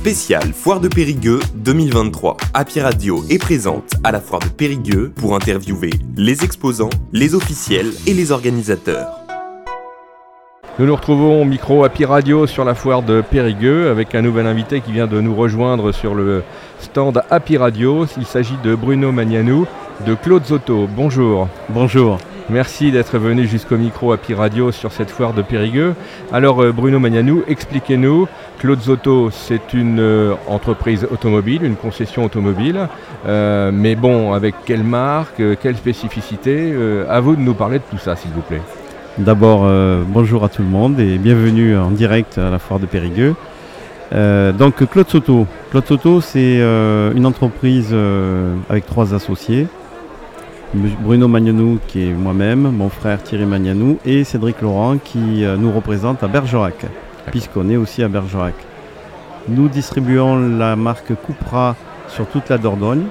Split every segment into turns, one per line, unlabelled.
Spécial Foire de Périgueux 2023. Happy Radio est présente à la Foire de Périgueux pour interviewer les exposants, les officiels et les organisateurs.
Nous nous retrouvons au micro Happy Radio sur la foire de Périgueux avec un nouvel invité qui vient de nous rejoindre sur le stand Happy Radio. Il s'agit de Bruno Magnanou de Claude Zotto. Bonjour.
Bonjour.
Merci d'être venu jusqu'au micro Happy Radio sur cette foire de Périgueux. Alors euh, Bruno Magnanou, expliquez-nous. Claude Zotto, c'est une euh, entreprise automobile, une concession automobile. Euh, mais bon, avec quelle marque, quelle spécificité À vous de nous parler de tout ça, s'il vous plaît.
D'abord, bonjour à tout le monde et bienvenue en direct à la foire de Périgueux. donc Claude Soto. Claude Soto, c'est une entreprise avec trois associés. Bruno Magnanou qui est moi-même, mon frère Thierry Magnanou et Cédric Laurent qui euh, nous représente à Bergerac, puisqu'on est aussi à Bergerac. Nous distribuons la marque Cupra sur toute la Dordogne.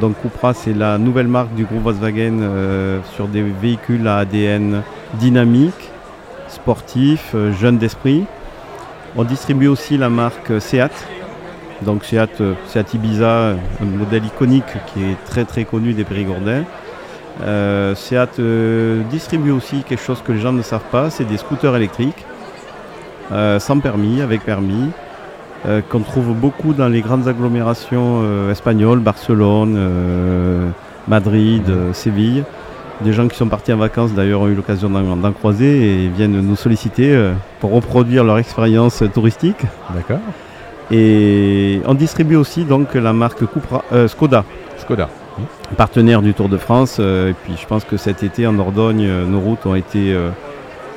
Donc Cupra c'est la nouvelle marque du groupe Volkswagen euh, sur des véhicules à ADN dynamique, sportif, euh, jeune d'esprit. On distribue aussi la marque Seat. Donc Seat, Seat Ibiza, un modèle iconique qui est très très connu des Périgordins. Euh, Seat euh, distribue aussi quelque chose que les gens ne savent pas, c'est des scooters électriques, euh, sans permis, avec permis, qu'on trouve beaucoup dans les grandes agglomérations espagnoles, Barcelone, Madrid, Séville. Des gens qui sont partis en vacances d'ailleurs ont eu l'occasion d'en croiser et viennent nous solliciter pour reproduire leur expérience touristique.
D'accord.
Et on distribue aussi donc la marque Skoda.
Skoda
partenaire du Tour de France. Euh, et puis je pense que cet été en Dordogne, euh, nos routes ont été euh,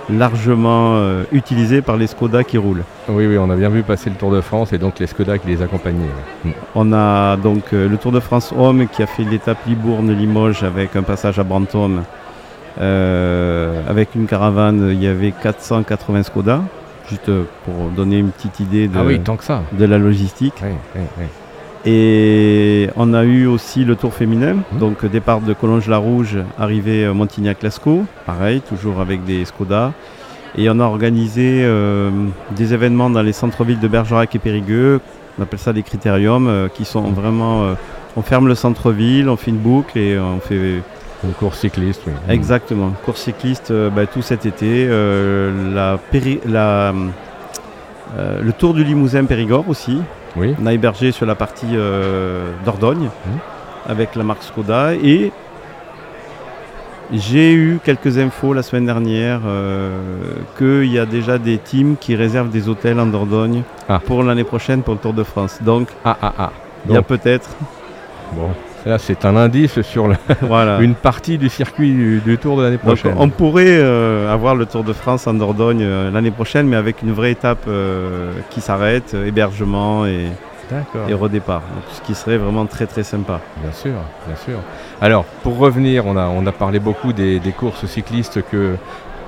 largement utilisées par les Skoda qui roulent.
Oui, oui, on a bien vu passer le Tour de France et donc les Skoda qui les accompagnaient.
Mm. On a donc le Tour de France Homme qui a fait l'étape Libourne-Limoges avec un passage à Brantôme. avec une caravane, il y avait 480 Skoda, juste pour donner une petite idée de,
ah tant que ça.
de la logistique.
Oui, oui,
et on a eu aussi le tour féminin, mmh. donc départ de Collonges-la-Rouge, arrivée Montignac-Lascaux, pareil, toujours avec des Skoda. Et on a organisé euh, des événements dans les centres-villes de Bergerac et Périgueux, on appelle ça des critériums, euh, qui sont vraiment... Euh, on ferme le centre-ville, on fait une boucle et on fait...
Une course cycliste, oui.
Exactement, course cycliste bah, tout cet été. la, la le tour du Limousin Périgord aussi, on a hébergé sur la partie euh, d'Ordogne mmh. avec la marque Skoda et j'ai eu quelques infos la semaine dernière euh, qu'il y a déjà des teams qui réservent des hôtels en Dordogne ah. pour l'année prochaine pour le Tour de France. Donc,
ah, ah.
il y a peut-être.
Bon, Là, c'est un indice sur une partie du circuit du, Tour de l'année prochaine.
on pourrait euh, avoir le Tour de France en Dordogne euh, l'année prochaine, mais avec une vraie étape euh, qui s'arrête, hébergement et, et redépart. ce qui serait vraiment très très sympa.
Bien sûr, bien sûr. Alors, pour revenir, on a, on a parlé beaucoup des courses cyclistes que,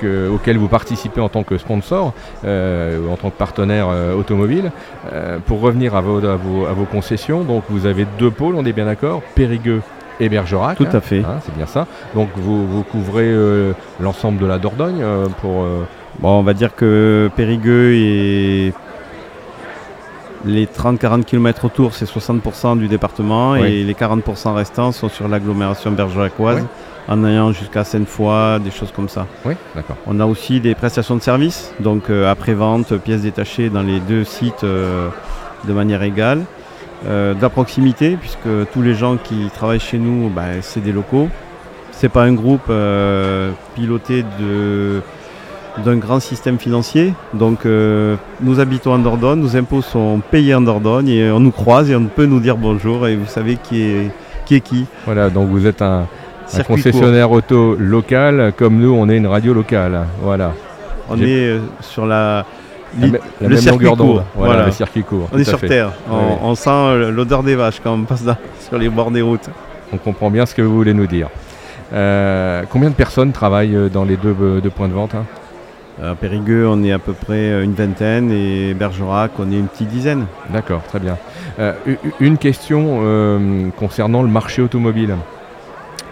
auquel vous participez en tant que sponsor, euh, en tant que partenaire euh, automobile. Euh, pour revenir à vos, à, vos, concessions, donc vous avez deux pôles, on est bien d'accord, Périgueux et Bergerac.
Tout à fait.
Hein, c'est bien ça. Donc vous, couvrez l'ensemble de la Dordogne pour.
Bon, on va dire que Périgueux et les 30-40 km autour, c'est 60% du département et les 40% restants sont sur l'agglomération bergeracoise en ayant jusqu'à Sainte-Foy, des choses comme ça.
Oui, d'accord.
On a aussi des prestations de services, donc euh, après-vente, pièces détachées dans les deux sites euh, de manière égale. Euh, de la proximité, puisque tous les gens qui travaillent chez nous, ben, c'est des locaux. C'est pas un groupe piloté d'un grand système financier. Donc nous habitons en Dordogne, nos impôts sont payés en Dordogne et on nous croise et on peut nous dire bonjour et vous savez qui est qui. Est qui.
Voilà, donc vous êtes un, un concessionnaire auto local, comme nous, on est une radio locale. Voilà.
On est euh, sur la,
le même circuit court. Voilà, le circuit court.
On est sur Terre. On, sent euh, l'odeur des vaches quand on passe sur les bords des routes.
On comprend bien ce que vous voulez nous dire. Euh, combien de personnes travaillent dans les deux, points de vente hein?
À Périgueux, on est à peu près une vingtaine et Bergerac, on est une petite dizaine.
D'accord, très bien. une question concernant le marché automobile.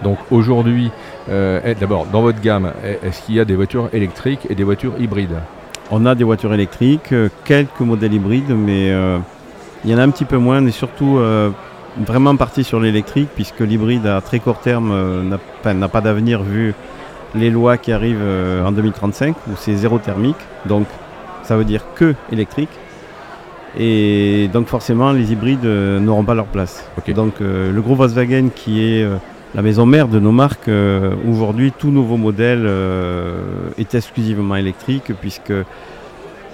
Donc aujourd'hui, euh, d'abord, dans votre gamme, est-ce qu'il y a des voitures électriques et des voitures hybrides
On a des voitures électriques, euh, quelques modèles hybrides, mais euh, Il y en a un petit peu moins, on est surtout vraiment parti sur l'électrique, puisque l'hybride à très court terme n'a pas d'avenir vu les lois qui arrivent en 2035, où c'est zéro thermique. Donc ça veut dire que électrique. Et donc forcément, les hybrides n'auront pas leur place. Donc le groupe Volkswagen, qui est la maison mère de nos marques, aujourd'hui, tout nouveau modèle est exclusivement électrique, puisque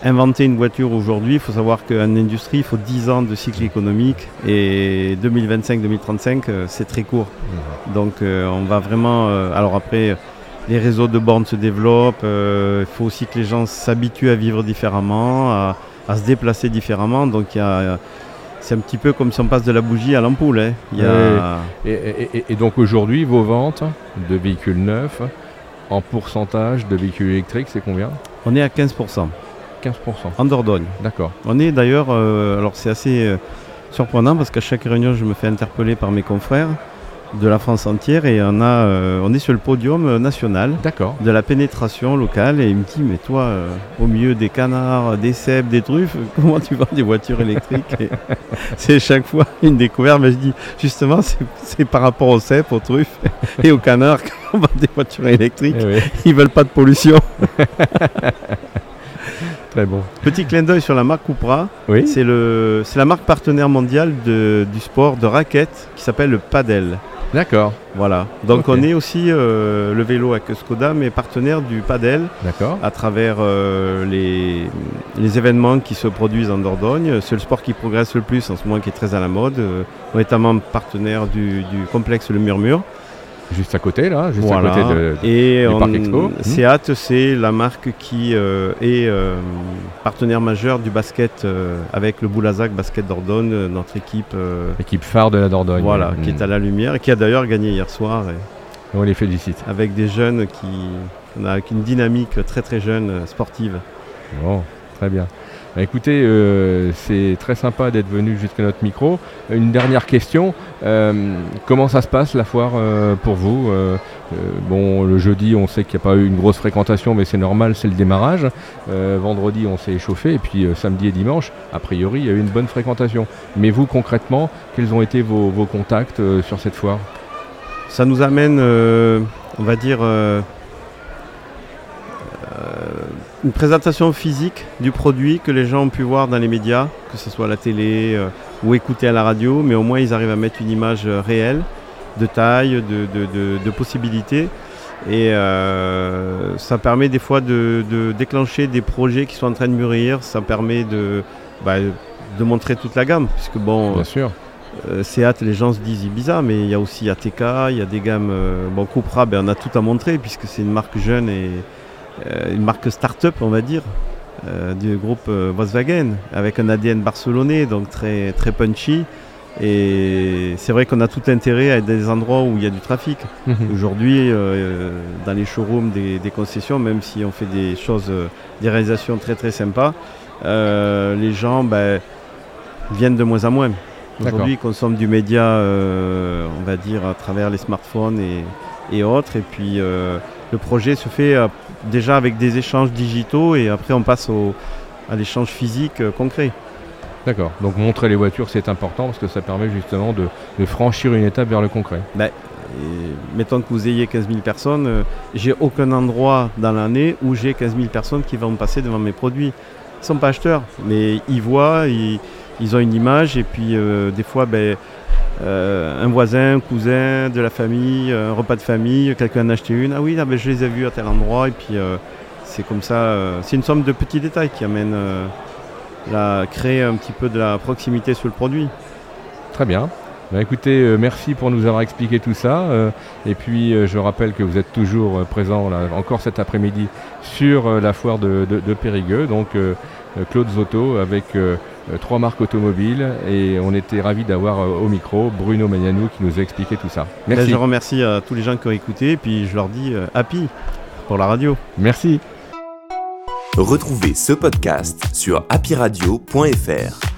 inventer une voiture aujourd'hui, il faut savoir qu'en industrie, il faut 10 ans de cycle économique, et 2025-2035, c'est très court. Mmh. Donc on va vraiment... alors après les réseaux de bornes se développent, il faut aussi que les gens s'habituent à vivre différemment, à se déplacer différemment. Donc c'est un petit peu comme si on passe de la bougie à l'ampoule. Hein.
et, donc aujourd'hui, vos ventes de véhicules neufs, en pourcentage de véhicules électriques, c'est combien?
On est à 15%.
15%
En Dordogne.
D'accord.
On est d'ailleurs, euh, alors c'est assez euh, surprenant parce qu'à chaque réunion, je me fais interpeller par mes confrères de la France entière et on, a, euh, on est sur le podium euh, national de la pénétration locale et il me dit mais toi euh, au milieu des canards, des cèpes, des truffes, comment tu vends des voitures électriques C'est chaque fois une découverte mais je dis justement c'est par rapport aux cèpes, aux truffes et aux canards qu'on vend des voitures électriques. Ils eh Ils veulent pas de pollution.
Très bon.
Petit clin d'œil sur la marque Cupra. Oui. C'est la marque partenaire mondiale du sport de raquette qui s'appelle le Padel.
D'accord.
Voilà. Donc on est aussi euh, le vélo avec Skoda, mais partenaire du Padel.
D'accord.
À travers euh, les, les, événements qui se produisent en Dordogne. C'est le sport qui progresse le plus en ce moment, qui est très à la mode. Euh, notamment partenaire du, du complexe Le Murmure.
Juste à côté, là, juste à côté de,
et du Parc Expo. Hmm. Seat, c'est la marque qui euh, est euh, partenaire majeur du basket euh, avec le Boulazac Basket Dordogne, notre équipe.
équipe phare de la Dordogne.
Voilà, qui est hmm. à la lumière et qui a d'ailleurs gagné hier soir.
On les félicite.
Avec des jeunes qui. On a une dynamique très très jeune sportive.
Bon, très bien. Bah, écoutez, euh, c'est très sympa d'être venu jusqu'à notre micro. Une dernière question. Euh, comment ça se passe la foire euh, pour vous Bon, le jeudi, on sait qu'il n'y a pas eu une grosse fréquentation, mais c'est normal, c'est le démarrage. vendredi, on s'est échauffé. Et puis samedi et dimanche, a priori, il y a eu une bonne fréquentation. Mais vous, concrètement, quels ont été vos, vos contacts sur cette foire?
Ça nous amène, on va dire une présentation physique du produit que les gens ont pu voir dans les médias, que ce soit à la télé euh, ou écouter à la radio, mais au moins ils arrivent à mettre une image euh, réelle, de taille, de, possibilités. Et euh, ça permet des fois de, déclencher des projets qui sont en train de mûrir, ça permet de, bah, de montrer toute la gamme, puisque bon...
Bien sûr.
Seat, les gens se disent Ibiza, mais il y a aussi ATK, il y a des gammes. bon, Cupra, ben, on a tout à montrer puisque c'est une marque jeune et, euh, une marque start-up, on va dire, euh, du groupe euh, Volkswagen, avec un ADN barcelonais, donc très, très punchy. Et c'est vrai qu'on a tout intérêt à être dans des endroits où il y a du trafic. Mhm. Aujourd'hui, dans les showrooms des, concessions, même si on fait des choses, des réalisations très très sympas, les gens ben, viennent de moins en moins. Aujourd'hui, ils consomment du média, on va dire, à travers les smartphones et, et autres. Et puis, le projet se fait euh, déjà avec des échanges digitaux et après on passe à l'échange physique euh, concret.
D'accord. Donc montrer les voitures, c'est important parce que ça permet justement de, franchir une étape vers le concret.
Ben, mettons que vous ayez 15 000 personnes, euh, j'ai aucun endroit dans l'année où j'ai 15 000 personnes qui vont passer devant mes produits. Ils ne sont pas acheteurs, mais ils voient, ils, ont une image et puis des fois, ben, euh, un voisin, un cousin, de la famille, un repas de famille, quelqu'un en a acheté une. Ah oui, ah ben, je les ai vus à tel endroit. Et puis euh, c'est comme ça. Euh, c'est une somme de petits détails qui amène à créer un petit peu de la proximité sur le produit.
Très bien. Bah, écoutez, merci pour nous avoir expliqué tout ça. et puis, je rappelle que vous êtes toujours présent là, encore cet après-midi sur la foire de, de Périgueux. Donc, Claude Zotto avec euh, trois marques automobiles et on était ravis d'avoir euh, au micro Bruno Magnanou qui nous a expliqué tout ça.
Ben, Merci. je remercie à tous les gens qui ont écouté et puis je leur dis euh, happy pour la radio.
Merci.
Retrouvez ce podcast sur happyradio.fr.